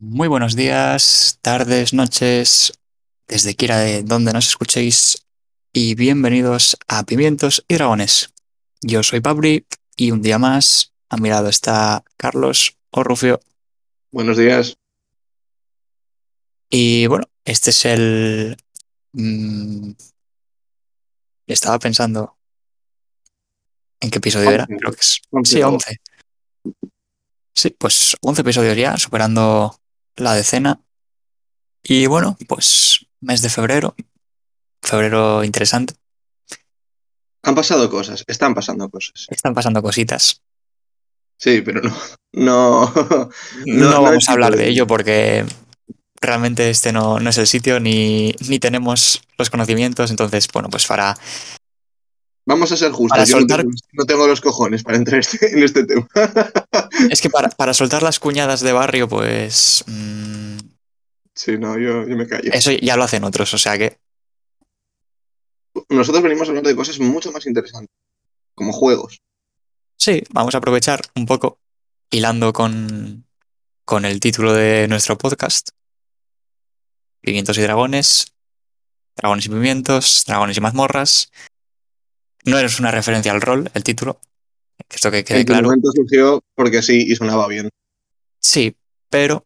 Muy buenos días, tardes, noches, desde quiera de donde nos escuchéis y bienvenidos a Pimientos y Dragones. Yo soy Pabri y un día más a mi lado está Carlos o Rufio. Buenos días. Y bueno, este es el... mm, estaba pensando en qué episodio era, Once. creo que es... Once Sí, o- 11. Sí, pues 11 episodios ya, superando la decena. Y bueno, pues mes de febrero. Febrero interesante. Han pasado cosas, están pasando cosas. Están pasando cositas. Sí, pero no. No, No, no vamos a hablar de- ello porque realmente este no, no es el sitio ni, ni tenemos los conocimientos. Entonces, bueno, pues para, Vamos a ser justos. Yo no soltar- tengo, no tengo los cojones para entrar este- en este tema. es que para, para soltar las cuñadas de barrio, pues mm, Sí, no, yo, yo me callo. eso ya lo hacen otros. O sea que Nosotros venimos a hablar de cosas mucho más interesantes, como juegos. sí, vamos a aprovechar un poco hilando con, con el título de nuestro podcast. Pimientos y dragones, dragones y pimientos, dragones y mazmorras. No es una referencia al rol, el título. Esto que quede en claro. momento surgió porque sí y sonaba bien. Sí, pero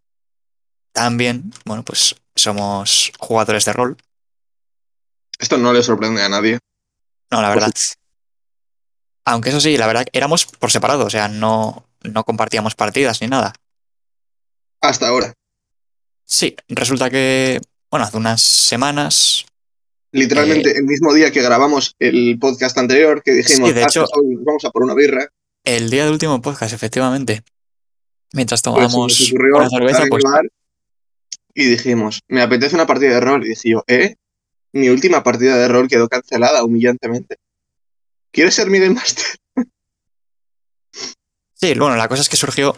también, bueno, pues somos jugadores de rol. Esto no le sorprende a nadie. No, la Pues verdad. Aunque eso sí, la verdad, éramos por separado, o sea, no, no compartíamos partidas ni nada. Hasta ahora. Sí, resulta que, bueno, hace unas semanas, Literalmente Eh, el mismo día que grabamos el podcast anterior, que dijimos, Sí, de "Ah, hecho- pues hoy vamos a por una birra, el día del último podcast, efectivamente, mientras pues tomábamos una cerveza, pues y dijimos, me apetece una partida de rol. Y dije yo, ¿eh? Mi última partida de rol quedó cancelada humillantemente. ¿Quieres ser mi Game Master? Sí, bueno, la cosa es que surgió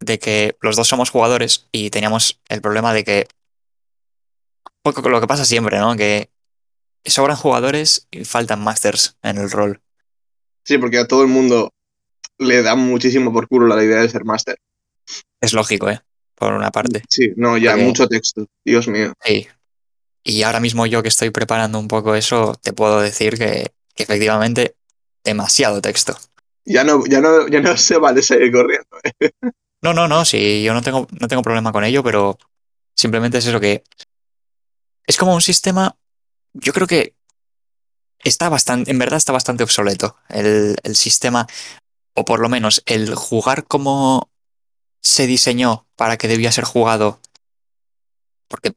de que los dos somos jugadores y teníamos el problema de que. Poco lo que pasa siempre, ¿no? Que sobran jugadores y faltan masters en el rol. Sí, porque a todo el mundo le da muchísimo por culo la idea de ser máster. Es lógico, ¿eh? Por una parte. Sí, no, ya, Porque- mucho texto. Dios mío. Sí. Y ahora mismo yo que estoy preparando un poco eso, te puedo decir que, que efectivamente demasiado texto. Ya no, ya no, ya no se vale seguir corriendo. ¿eh? No, no, no, sí, yo no tengo, no tengo problema con ello, pero simplemente es eso que es como un sistema, yo creo que está bastante, en verdad está bastante obsoleto el, el sistema, o por lo menos el jugar como se diseñó para que debía ser jugado, porque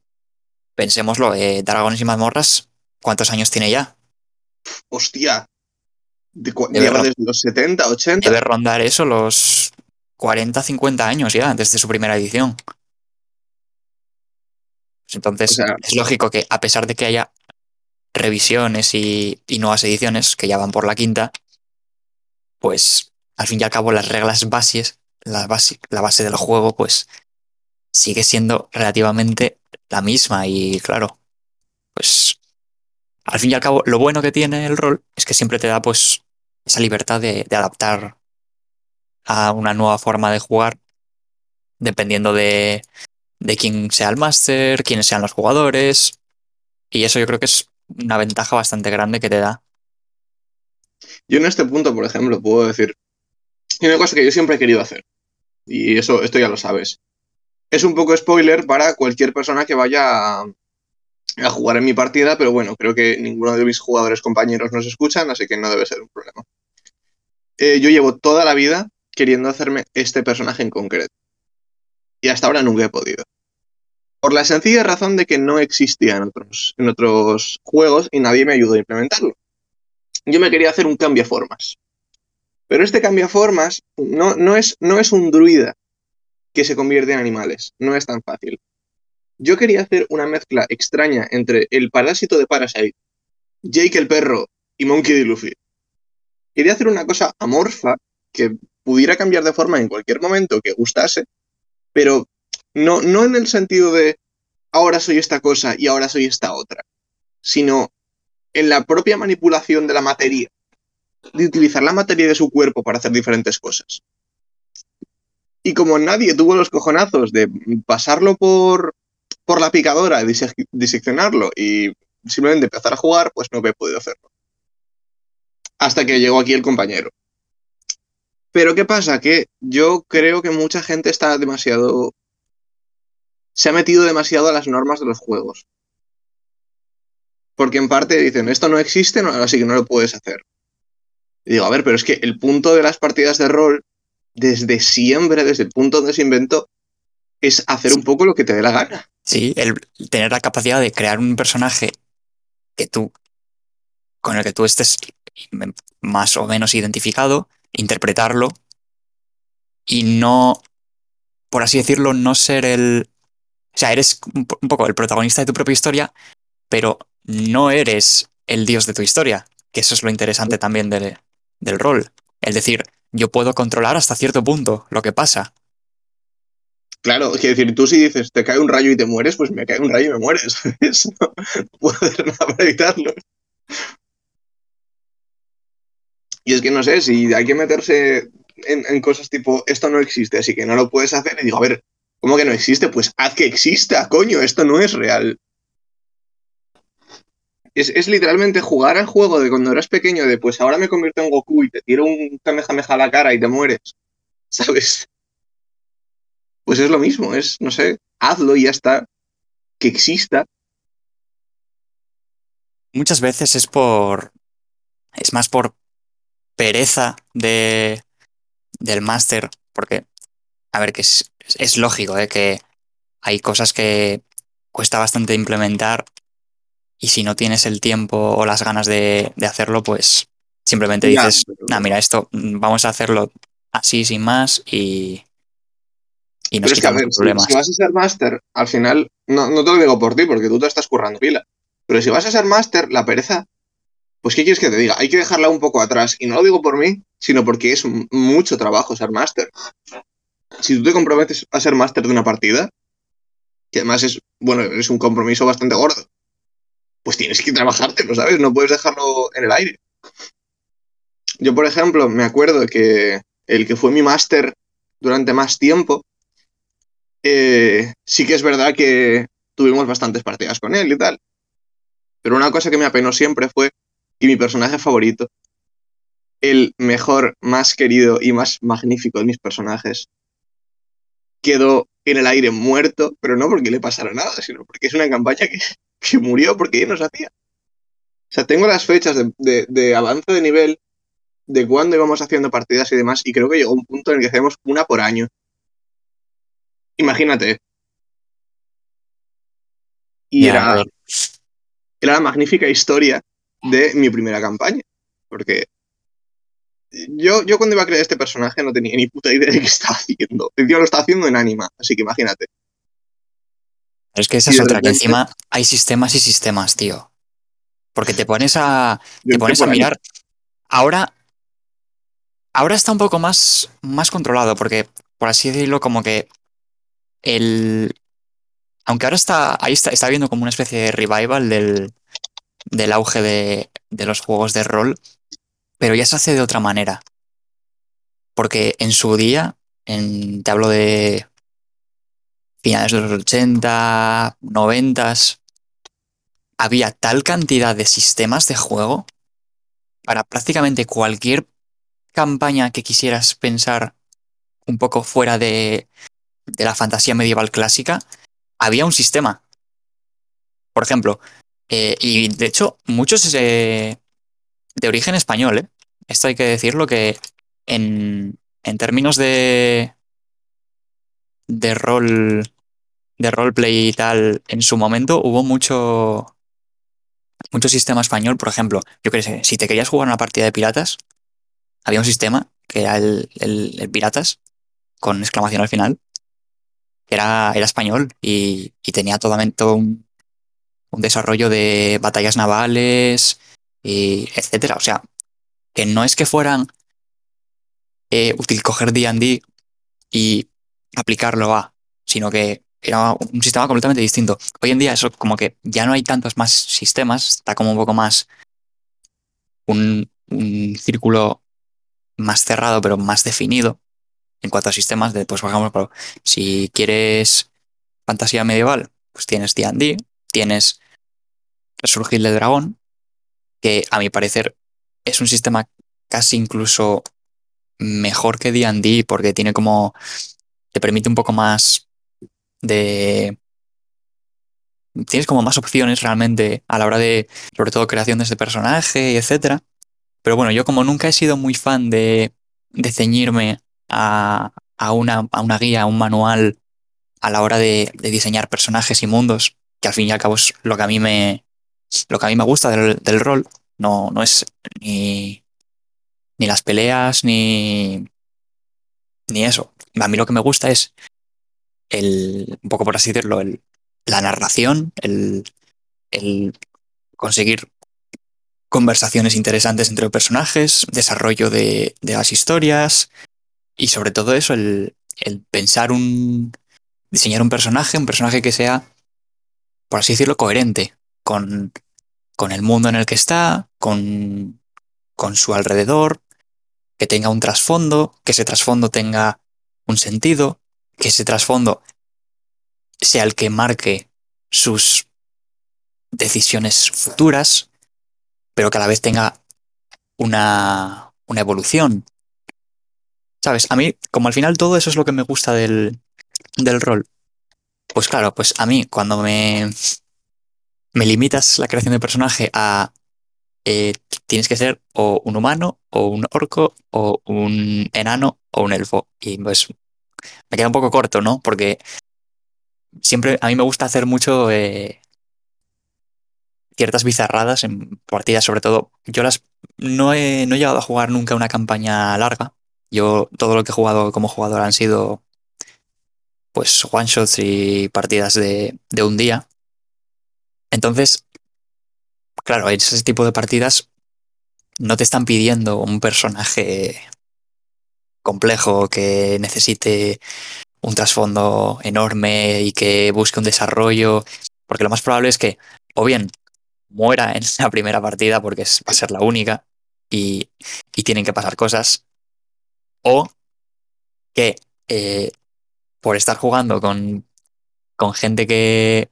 pensémoslo, eh, Dragones y Mazmorras, ¿cuántos años tiene ya? Hostia. De lleva desde los 70, 80. Debe rondar eso los 40, 50 años ya, desde su primera edición. Entonces, O sea- es lógico que a pesar de que haya revisiones y, y nuevas ediciones que ya van por la quinta, pues al fin y al cabo las reglas bases, la base, la base del juego, pues sigue siendo relativamente la misma. Y claro, pues al fin y al cabo lo bueno que tiene el rol es que siempre te da pues esa libertad de, de adaptar a una nueva forma de jugar, dependiendo de, de quién sea el máster, quiénes sean los jugadores. Y eso yo creo que es una ventaja bastante grande que te da. Yo en este punto, por ejemplo, puedo decir, hay una cosa que yo siempre he querido hacer, y eso, esto ya lo sabes. Es un poco spoiler para cualquier persona que vaya a, jugar en mi partida, pero bueno, creo que ninguno de mis jugadores compañeros nos escuchan, así que no debe ser un problema. Eh, yo llevo toda la vida queriendo hacerme este personaje en concreto, y hasta ahora nunca he podido. Por la sencilla razón de que no existía en otros, en otros juegos y nadie me ayudó a implementarlo yo me quería hacer un cambiaformas. Pero este cambiaformas no, no, es, no es un druida que se convierte en animales. No es tan fácil. Yo quería hacer una mezcla extraña entre el parásito de Parasite, Jake el perro y Monkey D. Luffy. Quería hacer una cosa amorfa que pudiera cambiar de forma en cualquier momento que gustase, pero no, no en el sentido de ahora soy esta cosa y ahora soy esta otra, sino en la propia manipulación de la materia, de utilizar la materia de su cuerpo para hacer diferentes cosas. Y como nadie tuvo los cojonazos de pasarlo por, por la picadora, diseccionarlo y simplemente empezar a jugar, pues no he podido hacerlo. Hasta que llegó aquí el compañero. Pero ¿qué pasa? Que yo creo que mucha gente está demasiado... Se ha metido demasiado a las normas de los juegos. Porque en parte dicen, esto no existe, así que no lo puedes hacer. Y digo, a ver, pero es que el punto de las partidas de rol, desde siempre, desde el punto donde se inventó, es hacer un poco lo que te dé la gana. Sí, el tener la capacidad de crear un personaje que tú, con el que tú estés más o menos identificado, interpretarlo y no, por así decirlo, no ser el... O sea, eres un poco el protagonista de tu propia historia, pero no eres el dios de tu historia, que eso es lo interesante también del, rol. Es decir, yo puedo controlar hasta cierto punto lo que pasa. Claro, es decir, tú si dices te cae un rayo y te mueres, pues me cae un rayo y me mueres. no puedo nada para evitarlo. Y es que no sé, si hay que meterse en, cosas tipo, esto no existe, así que no lo puedes hacer, y digo, a ver, ¿cómo que no existe? Pues haz que exista, coño, esto no es real. Es, literalmente jugar al juego de cuando eras pequeño, de pues ahora me convierto en Goku y te tiro un Kamehameha a la cara y te mueres, ¿sabes? Pues es lo mismo, es, no sé, hazlo y ya está, que exista. Muchas veces es por, es más por pereza de, del máster, porque, a ver, que es, es lógico, ¿eh? que hay cosas que cuesta bastante implementar y si no tienes el tiempo o las ganas de, hacerlo, pues simplemente dices, no, mira, esto mm, vamos a hacerlo así sin más y, y nos quitamos problemas. Si, vas a ser máster, al final, no, no te lo digo por ti, porque tú te estás currando pila, pero si vas a ser máster, la pereza pues ¿qué quieres que te diga? Hay que dejarla un poco atrás. Y no lo digo por mí, sino porque es mucho trabajo ser máster. Si tú te comprometes a ser máster de una partida, que además es, bueno, es un compromiso bastante gordo, pues tienes que trabajártelo, ¿sabes? No puedes dejarlo en el aire. Yo, por ejemplo, me acuerdo que el que fue mi máster durante más tiempo, eh, sí que es verdad que tuvimos bastantes partidas con él y tal. Pero una cosa que me apenó siempre fue y mi personaje favorito, el mejor, más querido y más magnífico de mis personajes, quedó en el aire muerto, pero no porque le pasara nada, sino porque es una campaña que, que murió porque ya no se hacía. O sea, tengo las fechas de, de, avance de nivel, de cuándo íbamos haciendo partidas y demás, y creo que llegó un punto en el que hacemos una por año. Imagínate. Y era, era la magnífica historia de mi primera campaña. Porque yo, yo cuando iba a crear este personaje no tenía ni puta idea de qué estaba haciendo. El tío lo está haciendo en anima, así que imagínate. es que esa es otra, que encima hay sistemas y sistemas, tío. Porque te pones a. Te pones a mirar. Ahora. Ahora está un poco más, más controlado, porque, por así decirlo, como que el. Aunque ahora está. Ahí está, está viendo como una especie de revival del, del auge de, los juegos de rol, pero ya se hace de otra manera. Porque en su día, en, te hablo de finales de los 80, 90, había tal cantidad de sistemas de juego para prácticamente cualquier campaña que quisieras pensar un poco fuera de, de la fantasía medieval clásica, había un sistema. Por ejemplo, eh, y de hecho, muchos de origen español, ¿eh? Esto hay que decirlo que en, en términos de, de rol, de roleplay y tal, en su momento hubo mucho, mucho sistema español. Por ejemplo, yo qué sé, si te querías jugar una partida de piratas, había un sistema que era el, el, piratas, con exclamación al final, que era, era español y, y tenía todo, todo un, un desarrollo de batallas navales, y etcétera. O sea, que no es que fueran eh, útil coger D&D y aplicarlo a, sino que era un sistema completamente distinto. Hoy en día eso como que ya no hay tantos más sistemas, está como un poco más un, un círculo más cerrado pero más definido. en cuanto a sistemas, de, pues por ejemplo, si quieres fantasía medieval, pues tienes D&D, tienes Resurgir del Dragón, que a mi parecer es un sistema casi incluso mejor que D&D porque tiene como te permite un poco más de tienes como más opciones realmente a la hora de sobre todo creación de ese personaje etcétera. Pero bueno yo como nunca he sido muy fan de, de ceñirme a, a, una, a una guía a un manual a la hora de, de, diseñar personajes y mundos que al fin y al cabo es lo que a mí me lo que a mí me gusta del, rol no, no es ni ni las peleas, ni, ni eso. A mí lo que me gusta es el, un poco por así decirlo, el, la narración, el, el conseguir conversaciones interesantes entre personajes, desarrollo de, de, las historias y sobre todo eso, el, el pensar un... diseñar un personaje, un personaje que sea, por así decirlo, coherente con, con el mundo en el que está, con, con su alrededor, que tenga un trasfondo, que ese trasfondo tenga un sentido, que ese trasfondo sea el que marque sus decisiones futuras, pero que a la vez tenga una, una evolución. ¿Sabes? A mí, como al final todo eso es lo que me gusta del, del rol, pues claro, pues a mí cuando me, me limitas la creación de personaje a eh, tienes que ser o un humano, o un orco, o un enano, o un elfo. Y pues me queda un poco corto, ¿no? Porque siempre a mí me gusta hacer mucho eh, ciertas bizarradas en partidas, sobre todo. Yo las no he, no he llegado a jugar nunca una campaña larga. Yo todo lo que he jugado como jugador han sido pues one shots y partidas de, de un día. Entonces, claro, ese tipo de partidas no te están pidiendo un personaje complejo que necesite un trasfondo enorme y que busque un desarrollo, porque lo más probable es que o bien muera en la primera partida porque es, va a ser la única y, y tienen que pasar cosas, o que eh, por estar jugando con, con gente que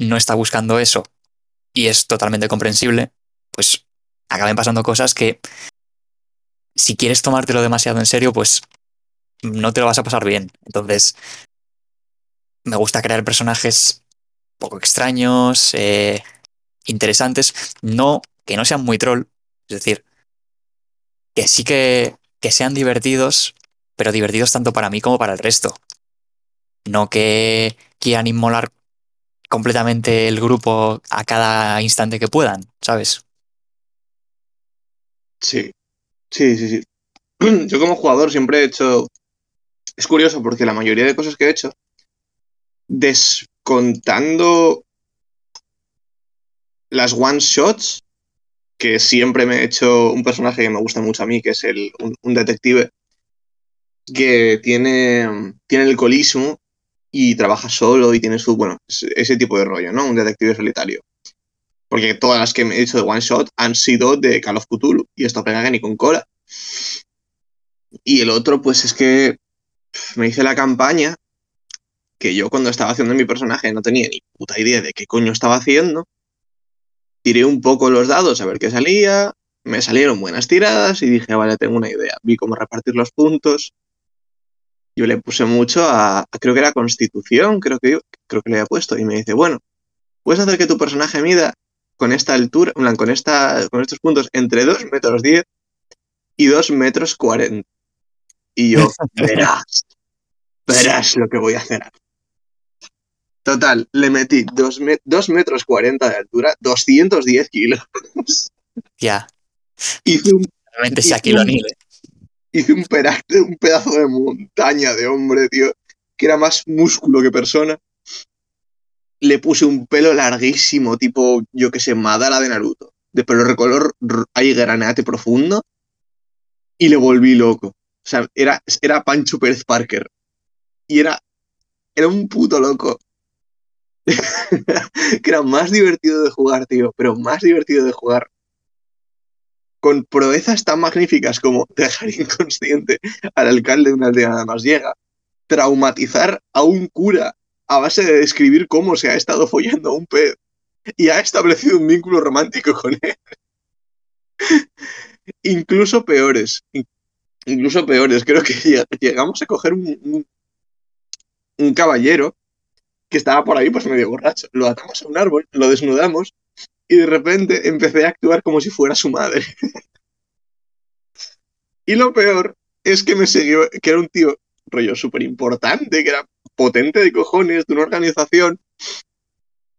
no está buscando eso y es totalmente comprensible, pues acaben pasando cosas que si quieres tomártelo demasiado en serio, pues no te lo vas a pasar bien. Entonces, me gusta crear personajes poco extraños, eh, interesantes, no que no sean muy troll, es decir, que sí que, que sean divertidos, pero divertidos tanto para mí como para el resto. No que quieran inmolar completamente el grupo a cada instante que puedan, ¿sabes? Sí, sí, sí, sí. Yo como jugador siempre he hecho... Es curioso porque la mayoría de cosas que he hecho, descontando las one shots, que siempre me he hecho un personaje que me gusta mucho a mí, que es el, un, un detective, que tiene, tiene el colismo y trabaja solo y tiene su, bueno, ese tipo de rollo, ¿no? Un detective solitario. Porque todas las que me he hecho de One Shot han sido de Call of Cthulhu y esto pega que ni con cola. Y el otro, pues es que me hice la campaña que yo cuando estaba haciendo mi personaje no tenía ni puta idea de qué coño estaba haciendo. Tiré un poco los dados a ver qué salía, me salieron buenas tiradas y dije, vale, tengo una idea. Vi cómo repartir los puntos. Yo le puse mucho a, creo que era Constitución, creo que, yo, creo que le había puesto. Y me dice, bueno, puedes hacer que tu personaje mida con esta altura, con, esta, con estos puntos entre 2 metros 10 y 2 metros 40. Y yo, verás, verás lo que voy a hacer. Total, le metí 2 me metros 40 de altura, 210 kilos. Ya. Hice un, Realmente hice un, hice un, un pedazo de montaña de hombre, tío, que era más músculo que persona le puse un pelo larguísimo, tipo, yo que sé, Madara de Naruto, de pelo recolor ahí granate profundo, y le volví loco. O sea, era, era Pancho Pérez Parker. Y era, era un puto loco. que era más divertido de jugar, tío, pero más divertido de jugar. Con proezas tan magníficas como dejar inconsciente al alcalde de una aldea nada más llega, traumatizar a un cura a base de describir cómo se ha estado follando a un pez y ha establecido un vínculo romántico con él. incluso peores, incluso peores. Creo que llegamos a coger un, un, caballero que estaba por ahí pues medio borracho. Lo atamos a un árbol, lo desnudamos y de repente empecé a actuar como si fuera su madre. y lo peor es que me siguió, que era un tío rollo súper importante, que era potente de cojones, de una organización,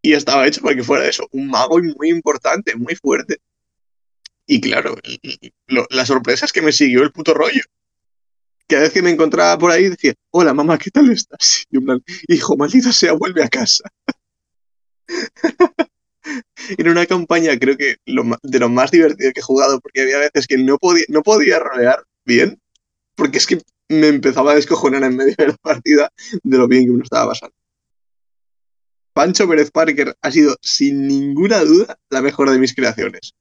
y estaba hecho para que fuera eso, un mago muy importante, muy fuerte. Y claro, la sorpresa es que me siguió el puto rollo. Cada vez que me encontraba por ahí decía, hola mamá, ¿qué tal estás? Y un plan, hijo, maldita sea, vuelve a casa. Era una campaña, creo que de lo más divertido que he jugado, porque había veces que no podía, no podía rolear bien, porque es que me empezaba a descojonar en medio de la partida de lo bien que me estaba pasando. Pancho Pérez Parker ha sido, sin ninguna duda, la mejor de mis creaciones.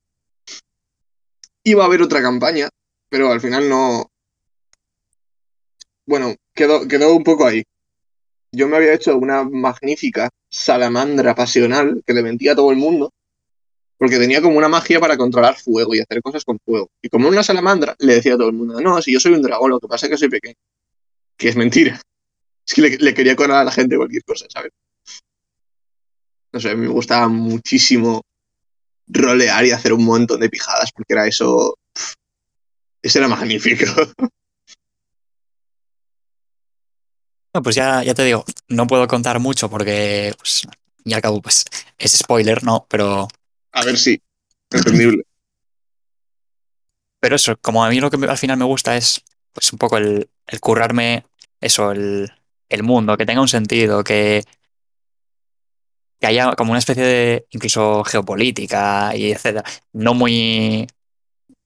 Iba a haber otra campaña, pero al final no. Bueno, quedó, quedó un poco ahí. Yo me había hecho una magnífica salamandra pasional que le mentía a todo el mundo, porque tenía como una magia para controlar fuego y hacer cosas con fuego. Y como una salamandra, le decía a todo el mundo, no, si yo soy un dragón, lo que pasa es que soy pequeño. Que es mentira. Es que le, quería colar a la gente cualquier cosa, ¿sabes? No sé, me gustaba muchísimo rolear y hacer un montón de pijadas, porque era eso. Eso era magnífico. No, pues ya, ya te digo, no puedo contar mucho porque, pues, y al cabo, pues, es spoiler, ¿no? Pero. A ver si. Entendible. Pero eso, como a mí lo que al final me gusta es, pues, un poco el, el currarme eso, el, el mundo, que tenga un sentido, que, que haya como una especie de incluso geopolítica y etcétera. No muy,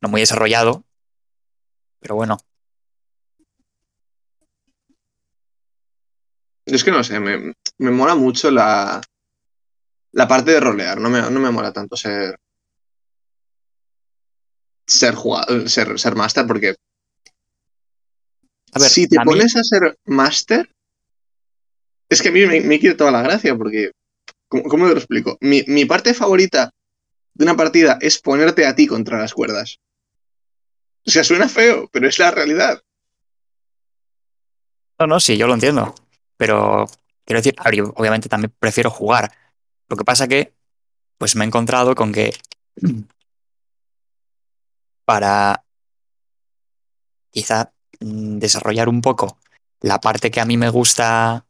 no muy desarrollado, pero bueno. Es que no sé, me, me mola mucho la, la parte de rolear, no me, no me mola tanto ser ser jugador, ser, ser master, porque A ver, si te a mí- pones a ser master, es que a mí me, me quita toda la gracia, porque, ¿cómo, cómo te lo explico? Mi, mi parte favorita de una partida es ponerte a ti contra las cuerdas. O sea, suena feo, pero es la realidad. No, no, sí, yo lo entiendo. Pero quiero decir, obviamente también prefiero jugar. Lo que pasa que, pues me he encontrado con que para quizá mm, desarrollar un poco la parte que a mí me gusta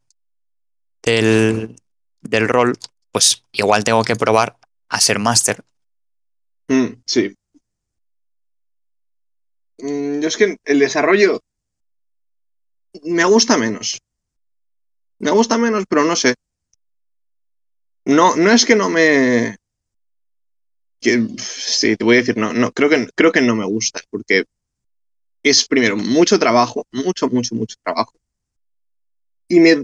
del, del rol, pues igual tengo que probar a ser máster. Mm, sí. Mm, yo es que el desarrollo me gusta menos. Me gusta menos, pero no sé. No, no es que no me. que- sí, te voy a decir, no, no, creo que, creo que no me gusta, porque es primero mucho trabajo, mucho, mucho, mucho trabajo. Y me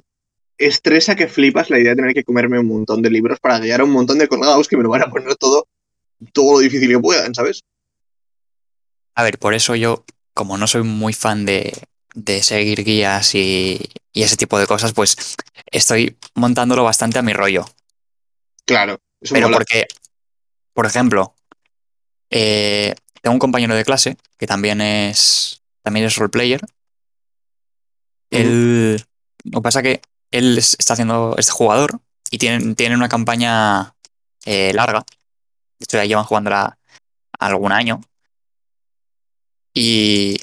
estresa que flipas la idea de tener que comerme un montón de libros para guiar a un montón de colgados que me lo van a poner todo, todo lo difícil que puedan, ¿sabes? A ver, por eso yo, como no soy muy fan de, de seguir guías y, y ese tipo de cosas, pues estoy montándolo bastante a mi rollo. Claro, eso Pero mola. porque, por ejemplo, eh, tengo un compañero de clase que también es, también es roleplayer. Él, lo que pasa que él es- está haciendo, es jugador y tiene, tiene una campaña eh, larga. De hecho, ya llevan jugándola algún año. Y,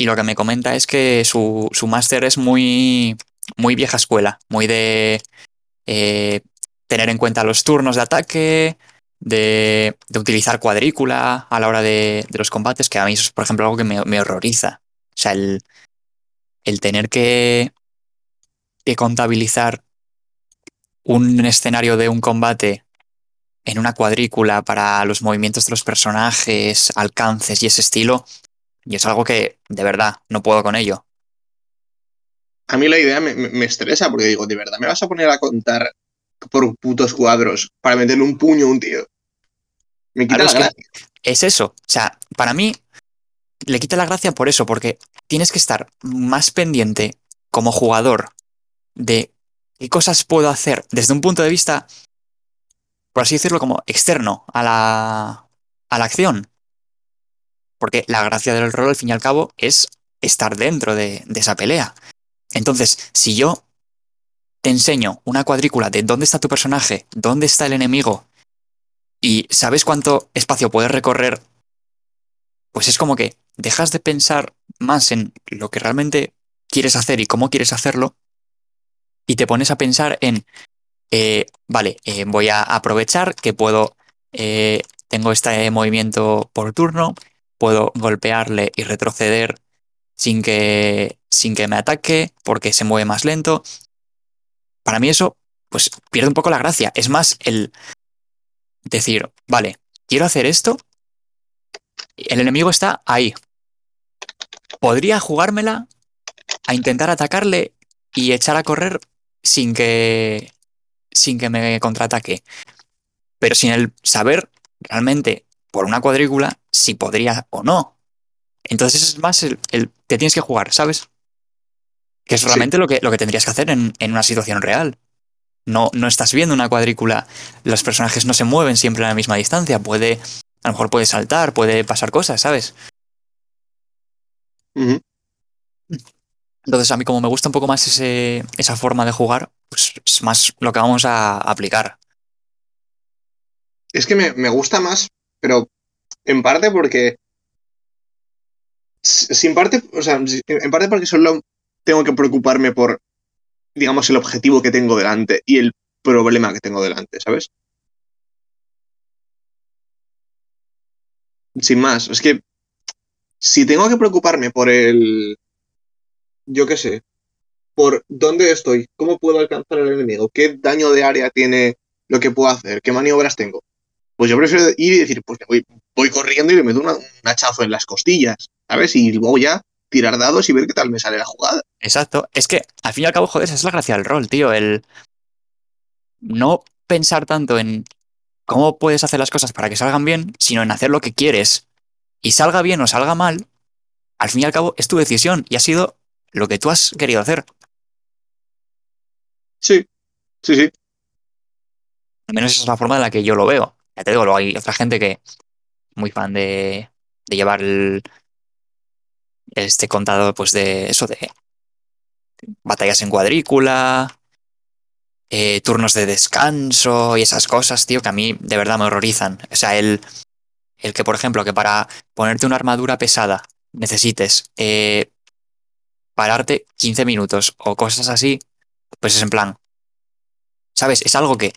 y lo que me comenta es que su, su máster es muy, muy vieja escuela, muy de eh, tener en cuenta los turnos de ataque, de, de utilizar cuadrícula a la hora de, de los combates, que a mí eso es, por ejemplo, algo que me, me horroriza. O sea, el, el tener que, que contabilizar un escenario de un combate en una cuadrícula para los movimientos de los personajes, alcances y ese estilo, y es algo que de verdad no puedo con ello. A mí la idea me, me- estresa porque digo, ¿de verdad me vas a poner a contar por putos cuadros para meterle un puño a un tío? Me quita Claro, la es que-. Es eso. O sea, para mí le quita la gracia por eso, porque tienes que estar más pendiente como jugador de qué cosas puedo hacer desde un punto de vista, por así decirlo, como externo a la, a la acción. Porque la gracia del rol, al fin y al cabo, es estar dentro de, esa pelea. Entonces, si yo te enseño una cuadrícula de dónde está tu personaje, dónde está el enemigo, y sabes cuánto espacio puedes recorrer, pues es como que dejas de pensar más en lo que realmente quieres hacer y cómo quieres hacerlo, y te pones a pensar en, eh, vale, eh, voy a aprovechar que puedo, eh, tengo este movimiento por turno, puedo golpearle y retroceder sin que, sin que me ataque, porque se mueve más lento. Para mí eso, pues pierde un poco la gracia. Es más el decir, vale, quiero hacer esto, el enemigo está ahí. Podría jugármela a intentar atacarle y echar a correr sin que sin que me contraataque. Pero sin el saber realmente por una cuadrícula si podría o no. Entonces es más el, el te tienes que jugar, ¿sabes? Que es Sí. realmente lo, que, lo que tendrías que hacer en, en una situación real. No, no estás viendo una cuadrícula, los personajes no se mueven siempre a la misma distancia, puede, a lo mejor puede saltar, puede pasar cosas, ¿sabes? Entonces a mí como me gusta un poco más ese, esa forma de jugar, pues es más lo que vamos a aplicar. Es que me, me gusta más, pero en parte porque. Sin parte, o sea, en parte porque solo tengo que preocuparme por, digamos, el objetivo que tengo delante y el problema que tengo delante, ¿sabes? Sin más, es que si tengo que preocuparme por el, yo qué sé, por dónde estoy, cómo puedo alcanzar al enemigo, qué daño de área tiene lo que puedo hacer, qué maniobras tengo, pues yo prefiero ir y decir, pues me voy, voy corriendo y le meto una- un hachazo en las costillas, ¿sabes? Y luego ya tirar dados y ver qué tal me sale la jugada. Exacto. Es que al fin y al cabo, joder, esa es la gracia del rol, tío. El no pensar tanto en cómo puedes hacer las cosas para que salgan bien, sino en hacer lo que quieres. Y salga bien o salga mal, al fin y al cabo es tu decisión y ha sido lo que tú has querido hacer. Sí, sí, sí. Al menos esa es la forma en la que yo lo veo. Te digo, luego hay otra gente que muy fan de, de llevar el, este contado, pues de eso, de batallas en cuadrícula, eh, turnos de descanso y esas cosas, tío, que a mí de verdad me horrorizan. O sea, el, el que, por ejemplo, que para ponerte una armadura pesada necesites eh, pararte 15 minutos o cosas así, pues es en plan, ¿sabes? Es algo que,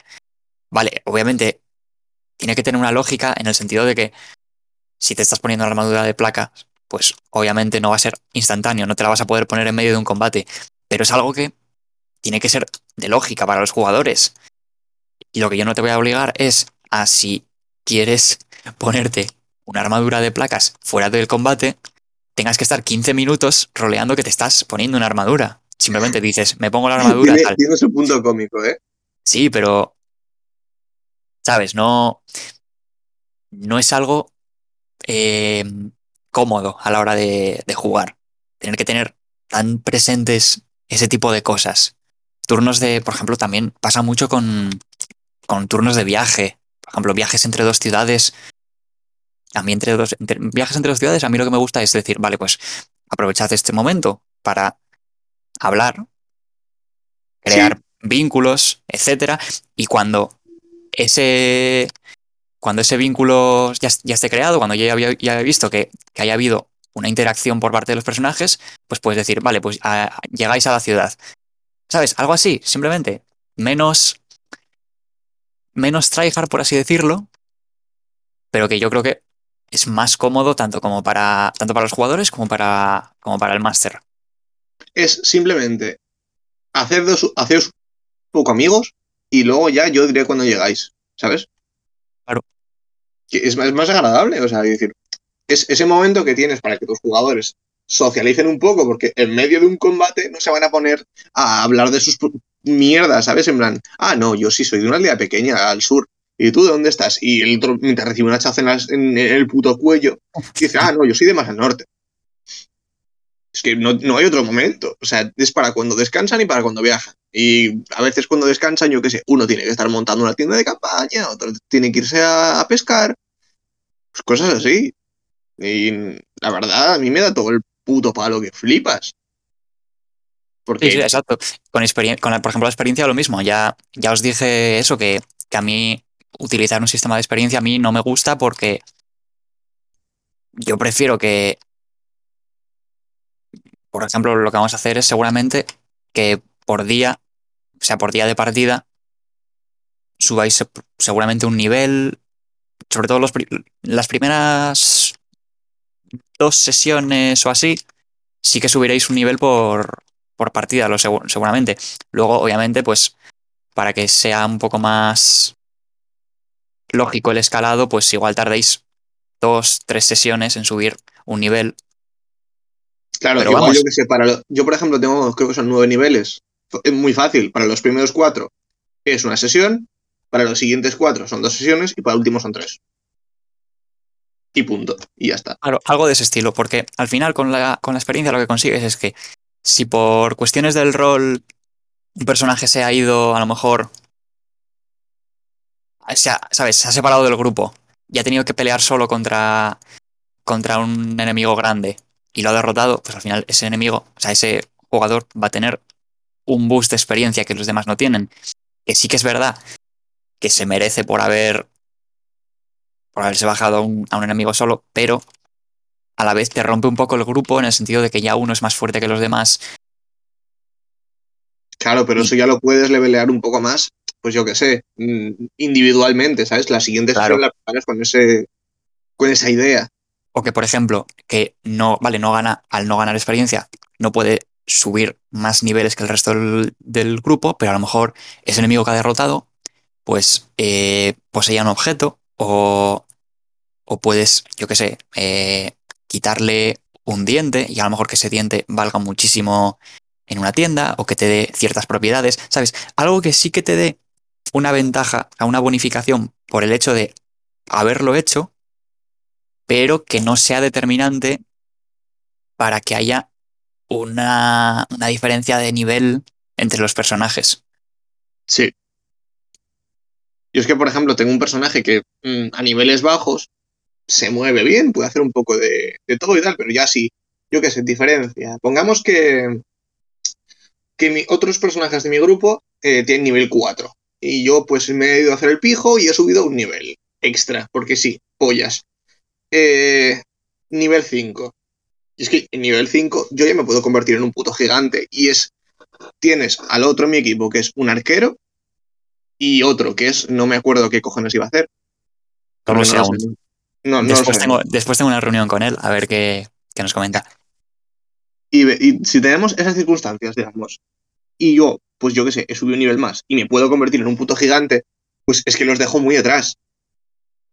vale, obviamente tiene que tener una lógica en el sentido de que si te estás poniendo una armadura de placas, pues obviamente no va a ser instantáneo, no te la vas a poder poner en medio de un combate, pero es algo que tiene que ser de lógica para los jugadores. Y lo que yo no te voy a obligar es a si quieres ponerte una armadura de placas fuera del combate, tengas que estar 15 minutos roleando que te estás poniendo una armadura. Simplemente dices, me pongo la armadura, Tiene, tal. tiene su punto cómico, ¿eh? Sí, pero. ¿Sabes? No. No es algo eh, cómodo a la hora de, de jugar. Tener que tener tan presentes ese tipo de cosas. Turnos de, por ejemplo, también pasa mucho con, con turnos de viaje. Por ejemplo, viajes entre dos ciudades. A mí, entre dos entre- viajes entre dos ciudades, a mí lo que me gusta es decir, vale, pues aprovechad este momento para hablar, crear vínculos, etcétera. Y cuando ese, cuando ese vínculo ya, ya esté creado, cuando ya había, ya visto que, haya habido una interacción por parte de los personajes, pues puedes decir, vale, pues llegáis a la ciudad. ¿Sabes? Algo así, simplemente. Menos. Menos tryhard, por así decirlo. Pero que yo creo que es más cómodo tanto como para. tanto para los jugadores como para. como para el máster. Es simplemente haceros, haceros poco amigos y luego ya yo diré cuando llegáis, ¿sabes? Claro. Es, más- es más agradable, o sea, es decir, es ese momento que tienes para que tus jugadores socialicen un poco, porque en medio de un combate no se van a poner a hablar de sus mierdas, ¿sabes? En plan, ah, no, yo sí soy de una aldea pequeña al sur ¿y tú de dónde estás? Y el otro, mientras recibe una chaza en, en el puto cuello, dice, ah, no, yo soy de más al norte. Es que no, no hay otro momento. O sea, es para cuando descansan y para cuando viajan. Y a veces cuando descansan, yo qué sé, uno tiene que estar montando una tienda de campaña, otro tiene que irse a, pescar. Pues cosas así. Y la verdad, a mí me da todo el puto palo que flipas. Porque Sí, sí, exacto. Con, con la- por ejemplo, la experiencia lo mismo. Ya, ya os dije eso, que, que a mí utilizar un sistema de experiencia a mí no me gusta porque yo prefiero que, por ejemplo, lo que vamos a hacer es seguramente que por día, o sea, por día de partida, subáis se- seguramente un nivel, sobre todo los las primeras dos sesiones o así, sí que subiréis un nivel por, por partida, lo segu- seguramente. Luego, obviamente, pues para que sea un poco más lógico el escalado, pues igual tardéis dos, tres sesiones en subir un nivel. Claro, Pero igual vamos. yo que sé, para lo- yo por ejemplo tengo, creo que son nueve niveles. Es muy fácil, para los primeros cuatro es una sesión, para los siguientes cuatro son dos sesiones y para el último son tres. Y punto. Y ya está. Claro, algo de ese estilo, porque al final con la, con la experiencia lo que consigues es que si por cuestiones del rol un personaje se ha ido a lo mejor, se ha- ¿sabes? Se ha separado del grupo y ha tenido que pelear solo contra, contra un enemigo grande y lo ha derrotado, pues al final ese enemigo, o sea, ese jugador va a tener un boost de experiencia que los demás no tienen. Que sí que es verdad que se merece por haber por haberse bajado a un, a un enemigo solo, pero a la vez te rompe un poco el grupo en el sentido de que ya uno es más fuerte que los demás. Claro, pero eso ya lo puedes levelear un poco más, pues yo qué sé, mm, individualmente, ¿sabes? La siguiente Claro. la preparas con ese con esa idea. O que, por ejemplo, que no, vale, no gana, al no ganar experiencia, no puede subir más niveles que el resto del, grupo, pero a lo mejor ese enemigo que ha derrotado, pues eh, poseía un objeto o, o puedes, yo qué sé, eh, quitarle un diente y a lo mejor que ese diente valga muchísimo en una tienda o que te dé ciertas propiedades, ¿sabes? Algo que sí que te dé una ventaja, a una bonificación por el hecho de haberlo hecho, pero que no sea determinante para que haya una, una diferencia de nivel entre los personajes. Sí. Yo es que, por ejemplo, tengo un personaje que mm, a niveles bajos se mueve bien, puede hacer un poco de, todo y tal, pero ya sí, yo qué sé, diferencia. Pongamos que, que mi- otros personajes de mi grupo eh, tienen nivel 4 y yo pues me he ido a hacer el pijo y he subido un nivel extra, porque sí, pollas. Eh, nivel 5. Y es que en nivel 5 yo ya me puedo convertir en un puto gigante y es, tienes al otro en mi equipo que es un arquero y otro que es, no me acuerdo qué cojones iba a hacer. No Después, tengo, después tengo una reunión con él a ver qué, qué nos comenta. Y, y si tenemos esas circunstancias, digamos, y yo, pues yo qué sé, he subido un nivel más y me puedo convertir en un puto gigante, pues es que los dejo muy atrás.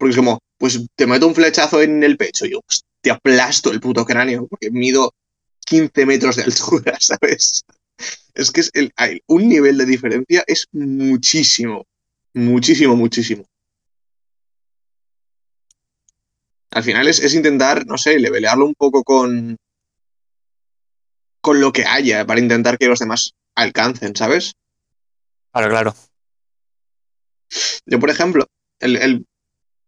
Porque es como, pues te meto un flechazo en el pecho y yo pues, te aplasto el puto cráneo, porque mido 15 metros de altura, ¿sabes? Es que es el- un nivel de diferencia es muchísimo, muchísimo, muchísimo. Al final es, es intentar, no sé, levelearlo un poco con, con lo que haya para intentar que los demás alcancen, ¿sabes? Claro, claro. Yo, por ejemplo, el, el-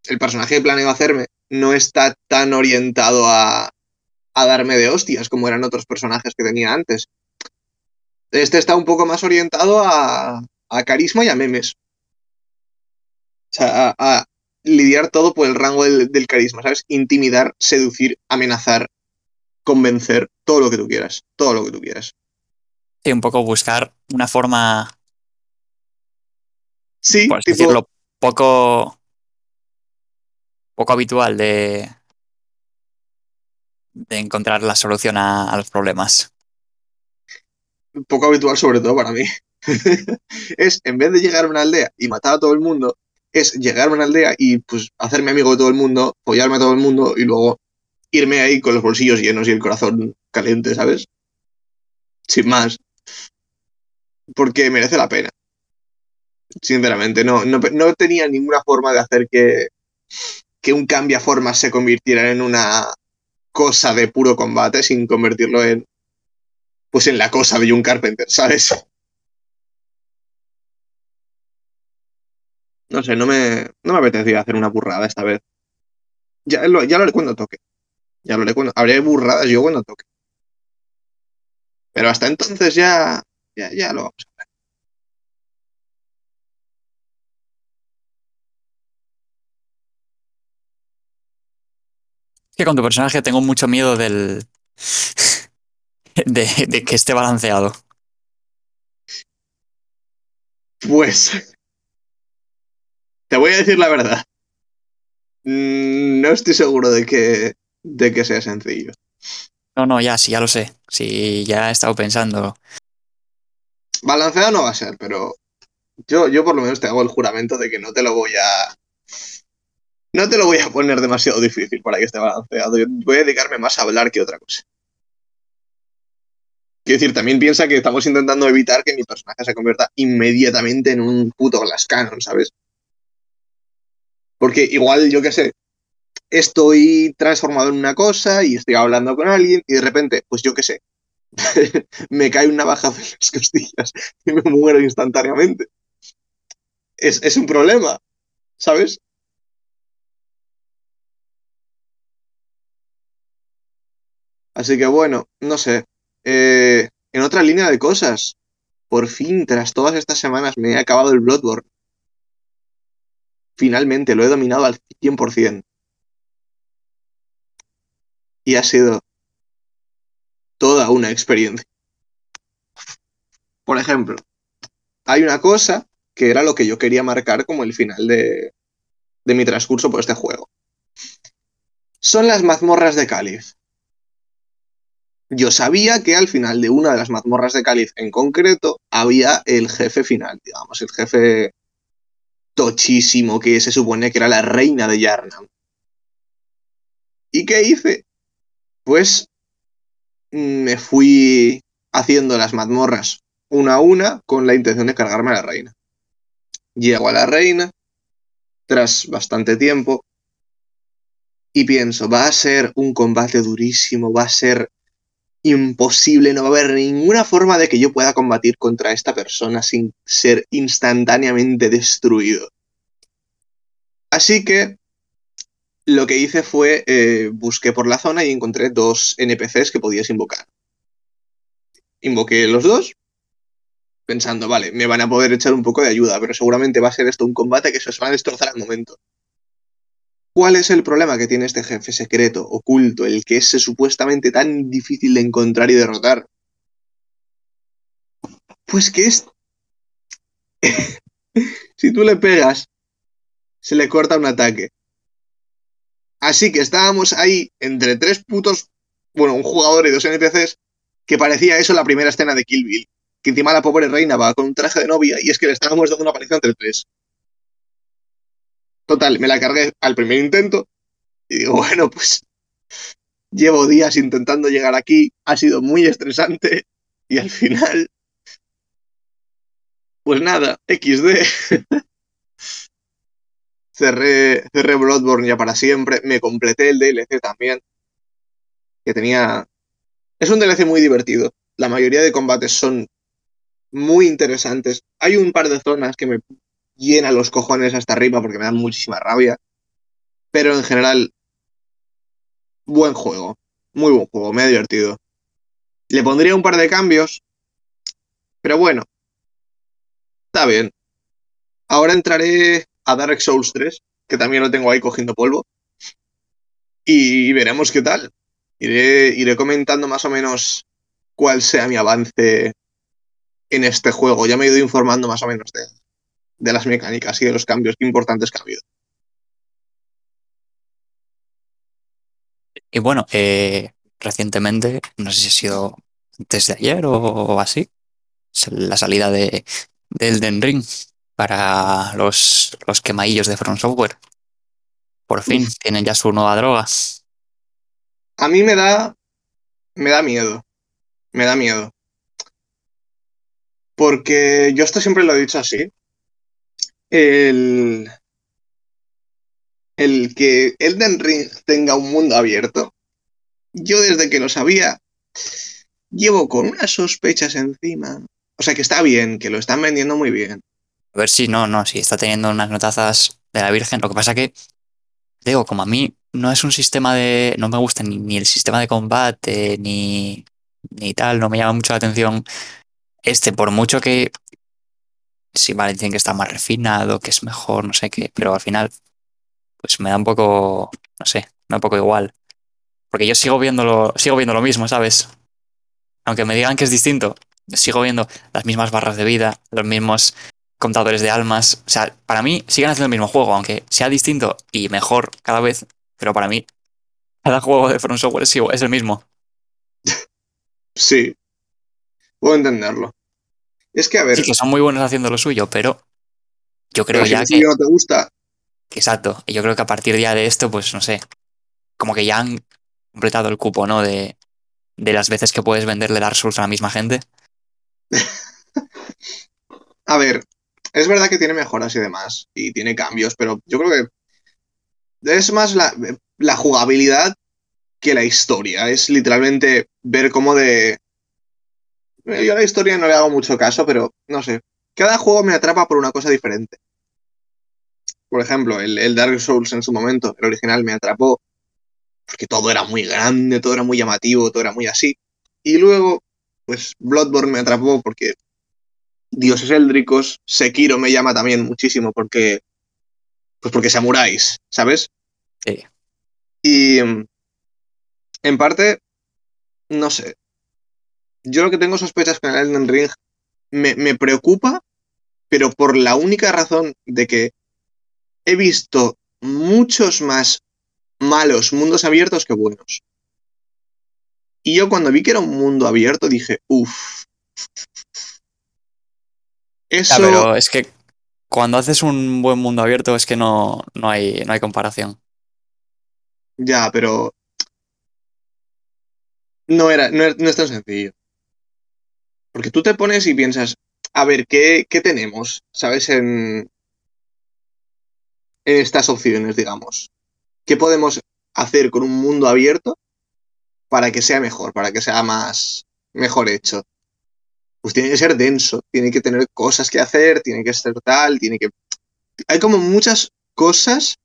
el personaje que planeo hacerme no está tan orientado a, a darme de hostias como eran otros personajes que tenía antes. Este está un poco más orientado a, a carisma y a memes. O sea, a, a lidiar todo por el rango del, del carisma, ¿sabes? Intimidar, seducir, amenazar, convencer, todo lo que tú quieras. Todo lo que tú quieras. Sí, un poco buscar una forma, Sí, tipo, decirlo, poco, poco habitual de, de encontrar la solución a, los problemas. poco habitual sobre todo para mí. es, en vez de llegar a una aldea y matar a todo el mundo, es llegar a una aldea y pues hacerme amigo de todo el mundo, follarme a todo el mundo y luego irme ahí con los bolsillos llenos y el corazón caliente, ¿sabes? Sin más. Porque merece la pena. Sinceramente, no, no, no tenía ninguna forma de hacer que, que un cambiaformas se convirtiera en una cosa de puro combate sin convertirlo en pues en la cosa de John Carpenter, ¿sabes? No sé, no me, no me apetecía hacer una burrada esta vez. Ya lo, ya lo haré cuando toque. Ya lo haré cuando. Burradas yo cuando toque. Pero hasta entonces ya. Ya, ya lo vamos a ver. que con tu personaje tengo mucho miedo del. de, de que esté balanceado. Pues. Te voy a decir la verdad. Mm, No estoy seguro de que, de que sea sencillo. No, no, ya, sí, ya lo sé. Sí, ya he estado pensando. Balanceado no va a ser, pero yo, yo por lo menos te hago el juramento de que no te lo voy a. No te lo voy a poner demasiado difícil para que esté balanceado. Voy a dedicarme más a hablar que otra cosa. Quiero decir, también piensa que estamos intentando evitar que mi personaje se convierta inmediatamente en un puto Glass Cannon, ¿sabes? Porque igual, yo qué sé, estoy transformado en una cosa y estoy hablando con alguien y de repente, pues yo qué sé, me cae una baja de las costillas y me muero instantáneamente. Es, es un problema, ¿sabes? Así que bueno, no sé. Eh, en otra línea de cosas, por fin, tras todas estas semanas, me he acabado el Bloodborne. Finalmente, lo he dominado al 100%. Y ha sido toda una experiencia. Por ejemplo, hay una cosa que era lo que yo quería marcar como el final de, de mi transcurso por este juego. Son las mazmorras de Cáliz. Yo sabía que al final de una de las mazmorras de Cáliz en concreto había el jefe final, digamos, el jefe tochísimo que se supone que era la reina de Yarnam. ¿Y qué hice? Pues me fui haciendo las mazmorras una a una con la intención de cargarme a la reina. Llego a la reina tras bastante tiempo y pienso, va a ser un combate durísimo, va a ser imposible, no va a haber ninguna forma de que yo pueda combatir contra esta persona sin ser instantáneamente destruido. Así que lo que hice fue eh, busqué por la zona y encontré dos NPCs que podías invocar. Invoqué los dos, pensando, vale, me van a poder echar un poco de ayuda, pero seguramente va a ser esto un combate que se os va a destrozar al momento. ¿Cuál es el problema que tiene este jefe secreto, oculto, el que es supuestamente tan difícil de encontrar y derrotar? Pues que es... si tú le pegas, se le corta un ataque. Así que estábamos ahí entre tres putos, bueno, un jugador y dos NPCs, que parecía eso la primera escena de Kill Bill. Que encima la pobre reina va con un traje de novia y es que le estábamos dando una paliza entre tres. Total, me la cargué al primer intento y digo, bueno, pues llevo días intentando llegar aquí, ha sido muy estresante y al final, pues nada, XD. cerré, cerré Bloodborne ya para siempre, me completé el DLC también, que tenía... Es un DLC muy divertido, la mayoría de combates son muy interesantes. Hay un par de zonas que me llena los cojones hasta arriba porque me dan muchísima rabia. Pero en general, buen juego. Muy buen juego, me ha divertido. Le pondría un par de cambios. Pero bueno, está bien. Ahora entraré a Dark Souls 3, que también lo tengo ahí cogiendo polvo. Y veremos qué tal. Iré, iré comentando más o menos cuál sea mi avance en este juego. Ya me he ido informando más o menos de, de las mecánicas y de los cambios importantes que ha habido. Y bueno, eh, recientemente, no sé si ha sido antes de ayer o así, la salida de, de Elden Ring para los, los quemaillos de From Software. Por fin Uf. tienen ya su nueva droga. A mí me da. Me da miedo. Me da miedo. Porque yo esto siempre lo he dicho así. El, el que Elden Ring tenga un mundo abierto, yo desde que lo sabía, llevo con unas sospechas encima. O sea que está bien, que lo están vendiendo muy bien. A ver si no, no, si está teniendo unas notazas de la Virgen. Lo que pasa que, digo, como a mí no es un sistema de. No me gusta ni, ni el sistema de combate, ni, ni tal, no me llama mucho la atención. Este, por mucho que. Sí, vale, dicen que está más refinado, que es mejor, no sé qué, pero al final, pues me da un poco. No sé, me da un poco igual. Porque yo sigo viendo sigo viendo lo mismo, ¿sabes? Aunque me digan que es distinto, sigo viendo las mismas barras de vida, los mismos contadores de almas. O sea, para mí siguen haciendo el mismo juego, aunque sea distinto y mejor cada vez, pero para mí cada juego de From Software es el mismo. Sí, puedo entenderlo. Es que, a ver, Sí, que son muy buenos haciendo lo suyo, pero yo creo pero si ya lo que, no te gusta, Exacto. Y yo creo que a partir ya de esto, pues no sé. Como que ya han completado el cupo, ¿no? De, de las veces que puedes venderle Dark Souls a la misma gente. a ver, es verdad que tiene mejoras y demás, y tiene cambios, pero yo creo que es más la, la jugabilidad que la historia. Es literalmente ver cómo de... Yo a la historia no le hago mucho caso, pero no sé. Cada juego me atrapa por una cosa diferente. Por ejemplo, el, el Dark Souls en su momento, el original, me atrapó porque todo era muy grande, todo era muy llamativo, todo era muy así. Y luego, pues Bloodborne me atrapó porque dioses éldricos, Sekiro me llama también muchísimo porque pues porque samuráis, ¿sabes? Sí. Y mm, en parte, no sé. Yo lo que tengo sospechas con el Elden Ring me, me preocupa, pero por la única razón de que he visto muchos más malos mundos abiertos que buenos. Y yo cuando vi que era un mundo abierto dije, uff. Eso, Ya, pero es que cuando haces un buen mundo abierto es que no, no, hay, no hay comparación. ya, pero no era, no, no es tan sencillo. Porque tú te pones y piensas, a ver, ¿qué, qué tenemos? ¿Sabes? En, en estas opciones, digamos. ¿Qué podemos hacer con un mundo abierto para que sea mejor, para que sea más mejor hecho? Pues tiene que ser denso, tiene que tener cosas que hacer, tiene que ser tal, tiene que... Hay como muchas cosas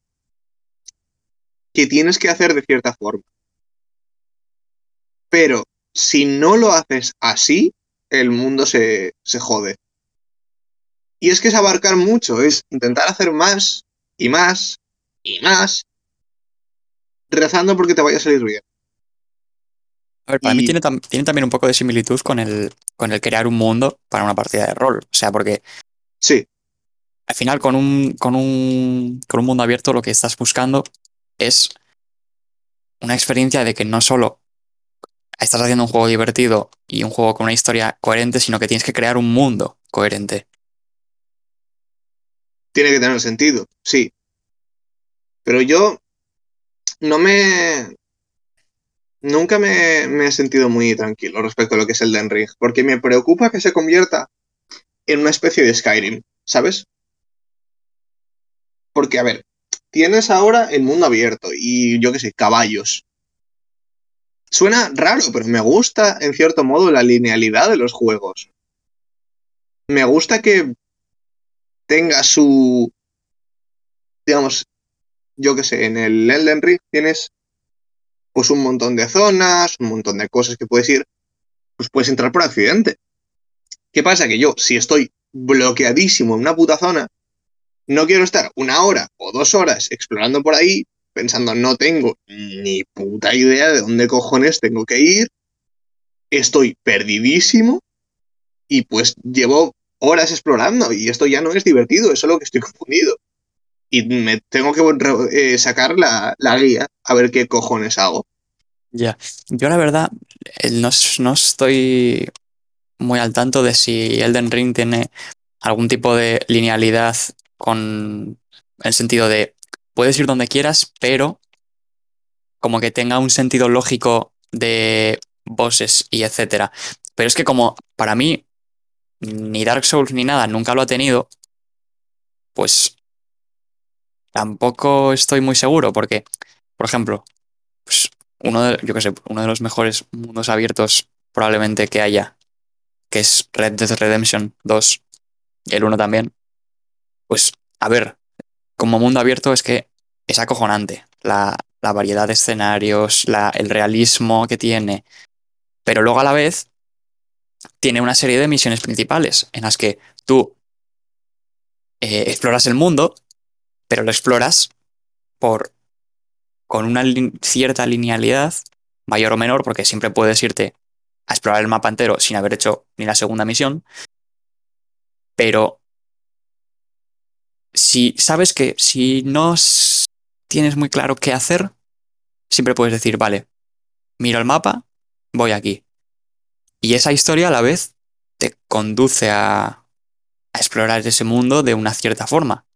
que tienes que hacer de cierta forma. Pero si no lo haces así, el mundo se, se jode. Y es que es abarcar mucho, es intentar hacer más y más y más, rezando porque te vaya a salir bien. A ver, para mí tiene, tam- tiene también un poco de similitud con el, con el crear un mundo para una partida de rol. O sea, porque Sí, al final con un, con un, con un mundo abierto lo que estás buscando es una experiencia de que no solo estás haciendo un juego divertido y un juego con una historia coherente, sino que tienes que crear un mundo coherente. tiene que tener sentido, sí. Pero yo no me... Nunca me, he sentido muy tranquilo respecto a lo que es el Den Ring, porque me preocupa que se convierta en una especie de Skyrim, ¿sabes? Porque, a ver, tienes ahora el mundo abierto y yo qué sé, caballos. Suena raro, pero me gusta en cierto modo la linealidad de los juegos. Me gusta que tenga su, digamos, yo qué sé, en el Elden Ring tienes pues un montón de zonas, un montón de cosas que puedes ir, pues puedes entrar por accidente. ¿Qué pasa? Que yo, si estoy bloqueadísimo en una puta zona, no quiero estar una hora o dos horas explorando por ahí, pensando no tengo ni puta idea de dónde cojones tengo que ir, estoy perdidísimo y pues llevo horas explorando y esto ya no es divertido, es solo que estoy confundido. Y me tengo que eh, sacar la, la guía a ver qué cojones hago. Ya. Yo la verdad eh, no, no estoy muy al tanto de si Elden Ring tiene algún tipo de linealidad con el sentido de puedes ir donde quieras, pero como que tenga un sentido lógico de bosses y etcétera. Pero es que como para mí ni Dark Souls ni nada nunca lo ha tenido, pues tampoco estoy muy seguro, porque, por ejemplo, pues uno de, yo sé, uno de los mejores mundos abiertos probablemente que haya, que es Red Dead Redemption 2, y el 1 también, pues, a ver, como mundo abierto es que es acojonante la, variedad de escenarios, el realismo que tiene, pero luego a la vez tiene una serie de misiones principales en las que tú eh, exploras el mundo, pero lo exploras por con una cierta linealidad, mayor o menor, porque siempre puedes irte a explorar el mapa entero sin haber hecho ni la segunda misión. Pero si sabes que si no tienes muy claro qué hacer, siempre puedes decir, vale, miro el mapa, voy aquí. Y esa historia a la vez te conduce a, explorar ese mundo de una cierta forma.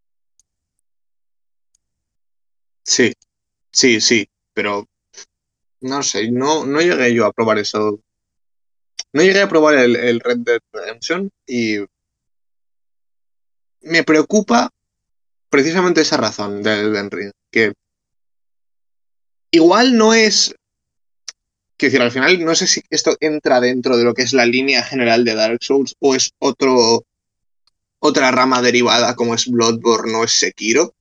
Sí, sí, sí, pero no sé, no, no llegué yo a probar eso. No llegué a probar el, el Red Dead Redemption y me preocupa precisamente esa razón del Elden Ring, que igual no es Quiero decir, al final no sé si esto entra dentro de lo que es la línea general de Dark Souls o es otro otra rama derivada como es Bloodborne o es Sekiro.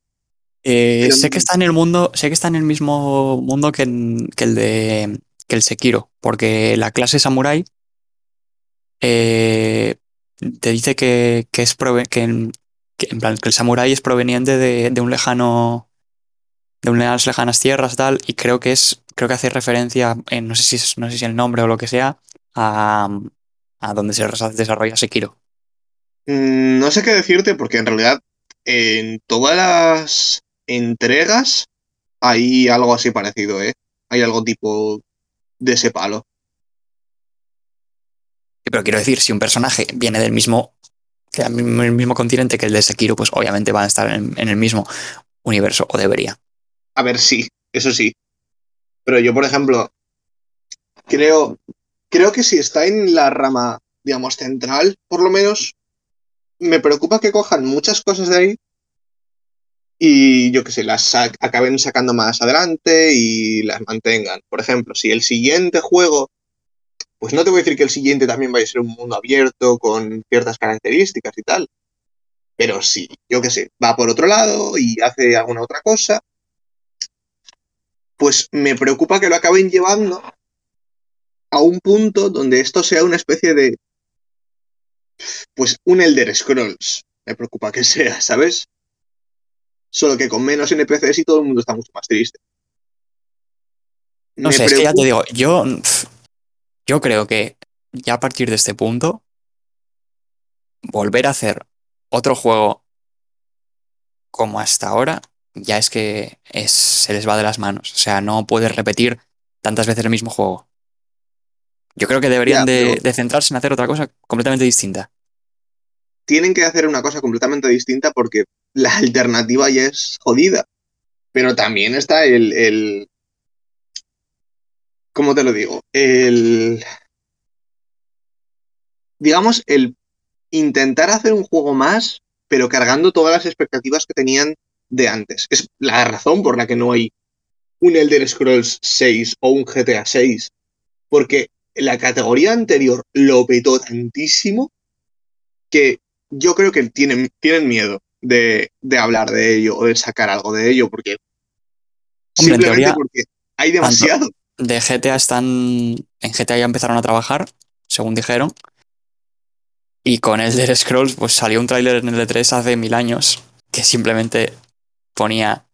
Eh, sé que está en el mundo, sé que está en el mismo mundo que, en, que el de que el Sekiro, porque la clase samurai eh, te dice que, que es prove que, que, en plan que el samurái es proveniente de, de un lejano de unas lejanas tierras tal y creo que es creo que hace referencia en, no sé si es, no sé si el nombre o lo que sea a, a donde se desarrolla Sekiro Mm, No sé qué decirte porque en realidad en todas las entregas hay algo así parecido, ¿eh? Hay algo tipo de ese palo. pero quiero decir si un personaje viene del mismo del mismo continente que el de Sekiro pues obviamente van a estar en, en el mismo universo o debería A ver, sí, eso sí. Pero yo, por ejemplo, creo, creo que si está en la rama, digamos, central, por lo menos, me preocupa que cojan muchas cosas de ahí y yo que sé, las sa- acaben sacando más adelante y las mantengan. Por ejemplo, si el siguiente juego, pues no te voy a decir que el siguiente también vaya a ser un mundo abierto con ciertas características y tal, pero si, yo que sé, va por otro lado y hace alguna otra cosa, pues me preocupa que lo acaben llevando a un punto donde esto sea una especie de, pues un Elder Scrolls. Me preocupa que sea, ¿sabes? Solo que con menos NPCs y todo el mundo está mucho más triste. No Me sé, es que ya te preocupa- digo, yo, yo creo que ya a partir de este punto, volver a hacer otro juego como hasta ahora, ya es que es, se les va de las manos. O sea, no puedes repetir tantas veces el mismo juego. Yo creo que deberían Ya, de, pero- de centrarse en hacer otra cosa completamente distinta. tienen que hacer una cosa completamente distinta porque la alternativa ya es jodida. Pero también está el, el ¿cómo te lo digo? El, digamos, el intentar hacer un juego más, pero cargando todas las expectativas que tenían de antes. Es la razón por la que no hay un Elder Scrolls 6 o un GTA 6. Porque la categoría anterior lo petó tantísimo que yo creo que tienen, tienen miedo de, de hablar de ello o de sacar algo de ello, porque Hombre, simplemente teoría, porque hay demasiado. De GTA están. En GTA ya empezaron a trabajar, según dijeron. Y con Elder Scrolls, pues salió un tráiler en el E3 hace mil años que simplemente ponía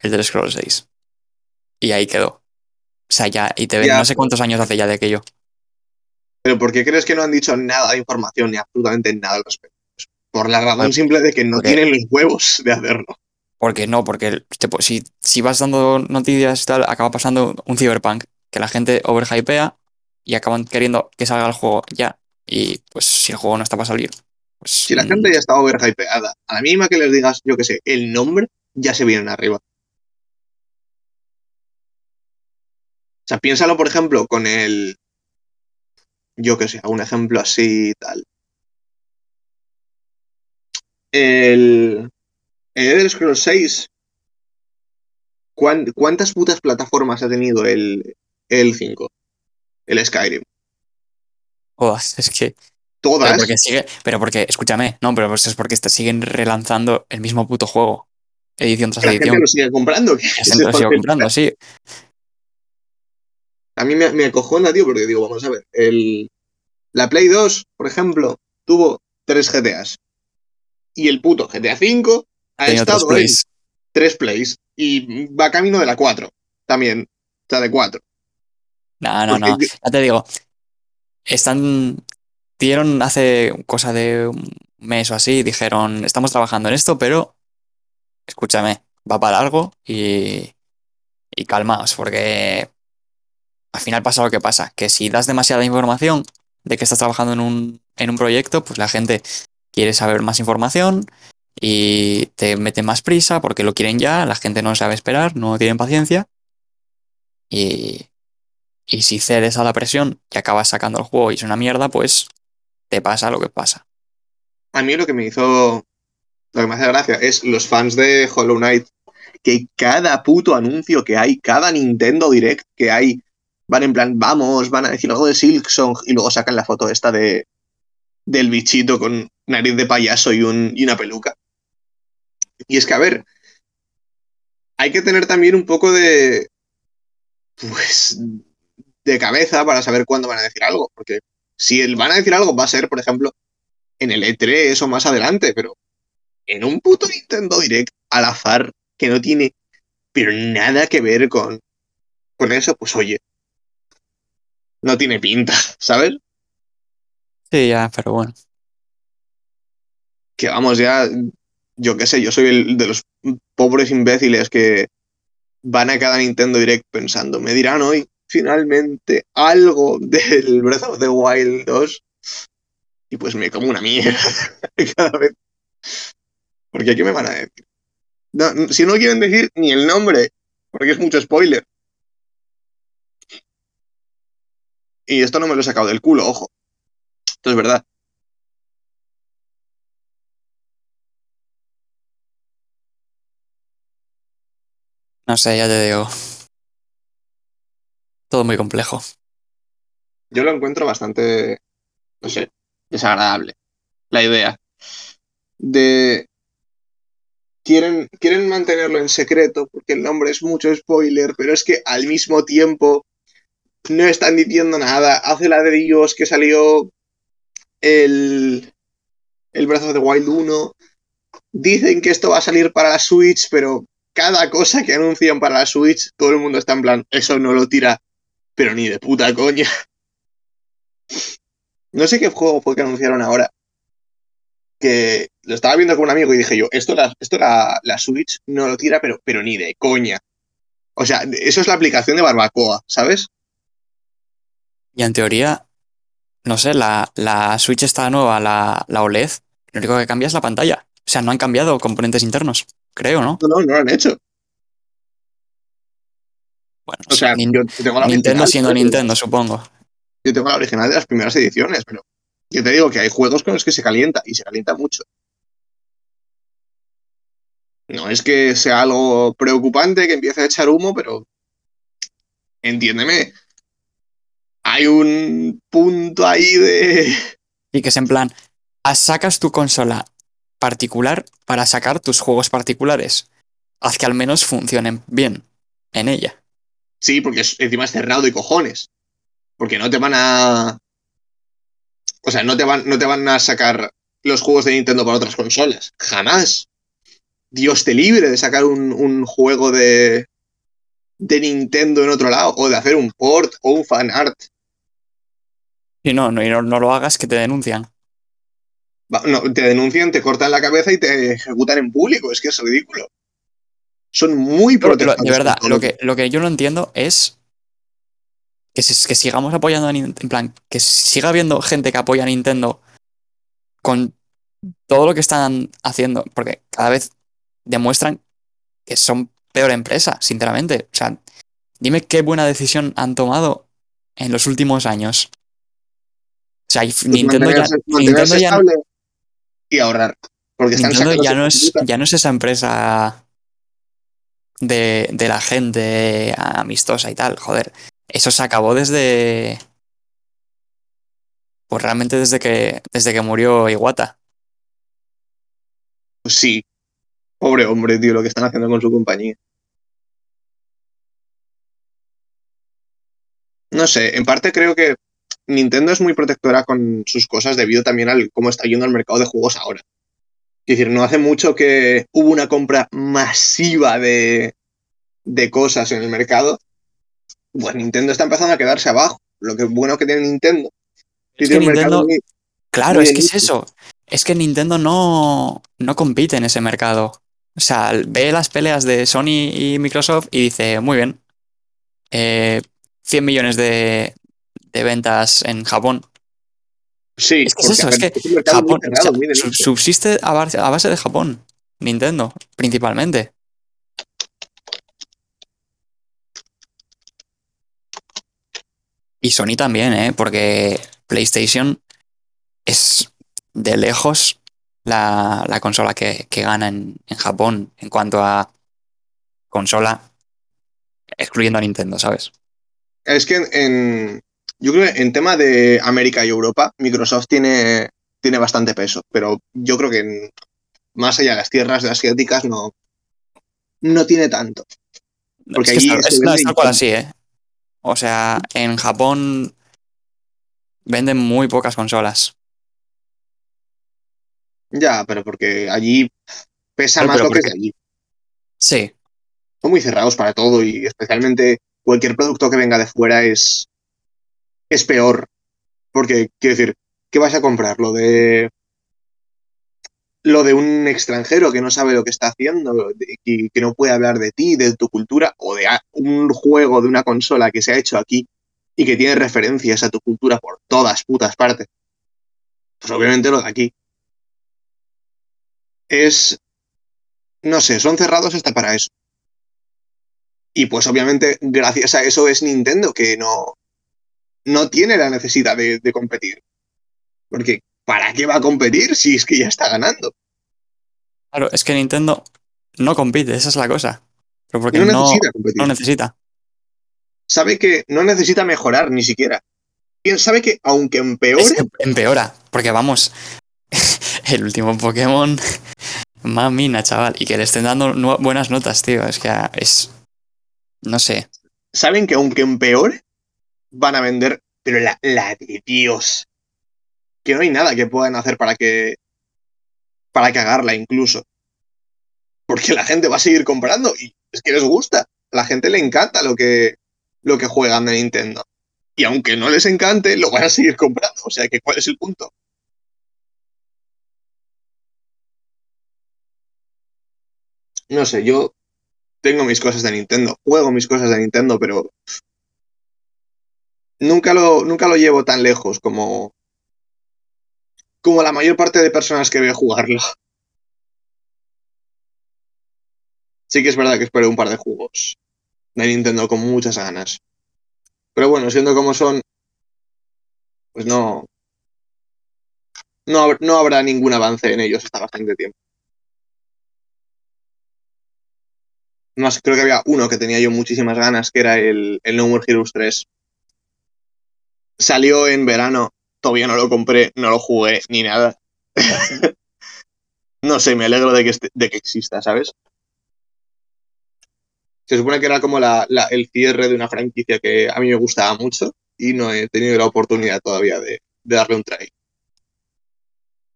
Elder Scrolls 6. Y ahí quedó. O sea, ya, y te ven, Ya, no sé cuántos años hace ya de aquello. Pero ¿por qué crees que no han dicho nada de información ni absolutamente nada al respecto? Por la razón simple de que no porque- tienen los huevos de hacerlo. Porque no, porque te si, si vas dando noticias y tal, acaba pasando un cyberpunk que la gente overhypea y acaban queriendo que salga el juego ya. Y pues si el juego no está para salir, pues. Si la gente ya está overhypeada, a la mínima que les digas, yo qué sé, el nombre, ya se vienen arriba. O sea, piénsalo, por ejemplo, con el. Yo qué sé, un ejemplo así y tal. El. El Elder Scrolls 6. ¿Cuán- ¿Cuántas putas plataformas ha tenido el, el 5? El Skyrim. Joder, es que. Pero Todas. porque sigue. Pero porque, escúchame, no, pero pues es porque te siguen relanzando el mismo puto juego. Edición tras La gente edición. lo sigue comprando. La gente lo sigue comprando, sí. A mí me, me acojona, tío, porque digo, vamos a ver, el, la Play 2, por ejemplo, tuvo tres GTAs. Y el puto GTA V ha Tenía estado. Tres plays. Y va camino de la 4 también. O sea, de 4. No, no, Porque no. Ya te digo. Están. Dieron hace cosa de un mes o así. Dijeron, estamos trabajando en esto, pero. Escúchame, va para largo y. Y calmaos, porque. Al final pasa lo que pasa. Que si das demasiada información de que estás trabajando en un, en un proyecto, pues la gente quiere saber más información y te mete más prisa porque lo quieren ya. La gente no sabe esperar, no tienen paciencia. Y. Y si cedes a la presión y acabas sacando el juego y es una mierda, pues te pasa lo que pasa. A mí lo que me hizo. Lo que me hace gracia es los fans de Hollow Knight. Que cada puto anuncio que hay, cada Nintendo Direct que hay, van en plan, vamos, van a decir algo de Silksong y luego sacan la foto esta de del bichito con nariz de payaso y, un, y una peluca. Y es que, a ver, hay que tener también un poco de. Pues. de cabeza para saber cuándo van a decir algo. Porque si el- van a decir algo, va a ser, por ejemplo, en el E3 o más adelante, pero en un puto Nintendo Direct al azar que no tiene pero nada que ver con, con eso, pues oye, no tiene pinta, ¿sabes? Sí, ya, pero bueno. Que vamos ya, yo qué sé, yo soy el de los pobres imbéciles que van a cada Nintendo Direct pensando, me dirán hoy finalmente algo del Breath of the Wild 2 y pues me como una mierda cada vez. Porque ¿qué me van a decir? No, si no quieren decir ni el nombre, porque es mucho spoiler. Y esto no me lo he sacado del culo, ojo. Esto es verdad. No sé, ya te digo. Todo muy complejo. Yo lo encuentro bastante, no sé, desagradable. La idea de... Quieren, quieren mantenerlo en secreto porque el nombre es mucho spoiler, pero es que al mismo tiempo no están diciendo nada. Hace la de Dios que salió el, el Breath of the Wild 1. Dicen que esto va a salir para la Switch, pero cada cosa que anuncian para la Switch, todo el mundo está en plan, eso no lo tira, pero ni de puta coña. No sé qué juego fue que anunciaron ahora. Que lo estaba viendo con un amigo y dije yo, esto la, esto la, la Switch no lo tira, pero, pero ni de coña. O sea, eso es la aplicación de barbacoa, ¿sabes? Y en teoría, no sé, la, la Switch está nueva, la, la OLED, lo único que cambia es la pantalla. O sea, no han cambiado componentes internos, creo, ¿no? No, no, no lo han hecho. Bueno, no O sea, Nin- yo tengo la Nintendo original, siendo. Nintendo, supongo. Yo tengo la original de las primeras ediciones, pero yo te digo que hay juegos con los que se calienta y se calienta mucho. No es que sea algo preocupante que empiece a echar humo, pero entiéndeme. Hay un punto ahí de. Y que es en plan, ah, sacas tu consola particular para sacar tus juegos particulares. Haz que al menos funcionen bien en ella. Sí, porque es- encima es cerrado de cojones. Porque no te van a. O sea, no te van, no te van a sacar los juegos de Nintendo para otras consolas. Jamás. Dios te libre de sacar un, un juego de. de Nintendo en otro lado. O de hacer un port o un fan art. Y no, no, y no, no lo hagas que te denuncian. No, te denuncian, te cortan la cabeza y te ejecutan en público. Es que es ridículo. Son muy lo- protegidos. de verdad, lo que, lo que yo no entiendo es que, si- que sigamos apoyando a Nintendo. En plan, que siga habiendo gente que apoya a Nintendo con todo lo que están haciendo. Porque cada vez demuestran que son peor empresa, sinceramente. O sea, dime qué buena decisión han tomado en los últimos años. O sea, Pues Nintendo ya, Nintendo ya- y ahorrar. Porque están Nintendo ya no, es, ya no es esa empresa de, de la gente amistosa y tal, joder. Eso se acabó desde. Pues realmente desde que, desde que murió Iwata. Pues sí. Pobre hombre, tío, lo que están haciendo con su compañía. No sé, en parte creo que Nintendo es muy protectora con sus cosas debido también al cómo está yendo el mercado de juegos ahora. Es decir, no hace mucho que hubo una compra masiva de, de cosas en el mercado. Pues Nintendo está empezando a quedarse abajo. Lo que bueno que tiene Nintendo. Es tiene que un mercado Nintendo- muy- Claro, Muy es que es eso. Es que Nintendo no, no compite en ese mercado. O sea, ve las peleas de Sony y Microsoft y dice, muy bien, eh, 100 millones de, de ventas en Japón. Sí, Es que es eso, es es Japón cerrado, o sea, subsiste a base, de Japón. Nintendo, principalmente. Y Sony también, ¿eh? Porque PlayStation es de lejos la, la consola que, que gana en, en Japón en cuanto a consola, excluyendo a Nintendo, ¿sabes? Es que en- yo creo que en tema de América y Europa, Microsoft tiene, tiene bastante peso, pero yo creo que en- más allá de las tierras asiáticas no, no tiene tanto. Porque es que allí es, no, es cual así, ¿eh? O sea, en Japón venden muy pocas consolas. Ya, pero porque allí pesa Pero- más pero lo que es de allí. Sí, Son muy cerrados para todo y especialmente cualquier producto que venga de fuera es, es peor. Porque, quiero decir, ¿qué vas a comprar? Lo de lo de un extranjero que no sabe lo que está haciendo y que no puede hablar de ti, de tu cultura, o de un juego de una consola que se ha hecho aquí y que tiene referencias a tu cultura por todas putas partes. Pues obviamente lo de aquí. Es. No sé, son cerrados hasta para eso. Y pues obviamente, gracias a eso es Nintendo, que no, no tiene la necesidad de, de competir. Porque, ¿para qué va a competir si es que ya está ganando? claro, es que Nintendo no compite, esa es la cosa. Pero porque No no, necesita competir. no necesita. sabe que no necesita mejorar ni siquiera. Sabe que aunque empeore, Es que empeora, porque vamos, el último Pokémon, mamina, chaval, y que le estén dando buenas notas, tío, es que es, no sé, saben que aunque empeore, van a vender, pero la, la de Dios. Que no hay nada que puedan hacer para que. para cagarla incluso. Porque la gente va a seguir comprando y es que les gusta. A la gente le encanta lo que, lo que juegan de Nintendo. Y aunque no les encante, lo van a seguir comprando. O sea que, ¿cuál es el punto? No sé, yo tengo mis cosas de Nintendo, juego mis cosas de Nintendo, pero nunca lo, nunca lo llevo tan lejos como, como la mayor parte de personas que veo jugarlo. Sí que es verdad que espero un par de juegos de Nintendo con muchas ganas. Pero bueno, siendo como son, pues no, no, no habrá ningún avance en ellos hasta bastante tiempo. Más, creo que había uno que tenía yo muchísimas ganas, que era el, el No More Heroes 3. Salió en verano, todavía no lo compré, no lo jugué ni nada. no sé, me alegro de que, este- de que exista, ¿sabes? Se supone que era como la- la- el cierre de una franquicia que a mí me gustaba mucho y no he tenido la oportunidad todavía de, de darle un try.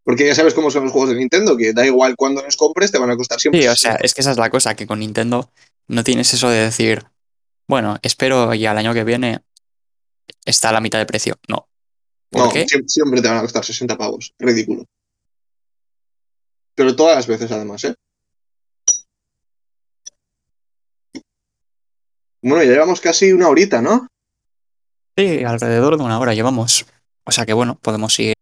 Porque ya sabes cómo son los juegos de Nintendo, que da igual cuando los compres, te van a costar siempre. sí, o sea, es que esa es la cosa, que con Nintendo no tienes eso de decir, bueno, espero y al año que viene está a la mitad de precio, no. ¿Por no, qué? siempre, te van a costar 60 pavos. Ridículo. Pero todas las veces, además, ¿eh? Bueno, ya llevamos casi una horita, ¿no? Sí, alrededor de una hora llevamos, o sea que bueno, podemos ir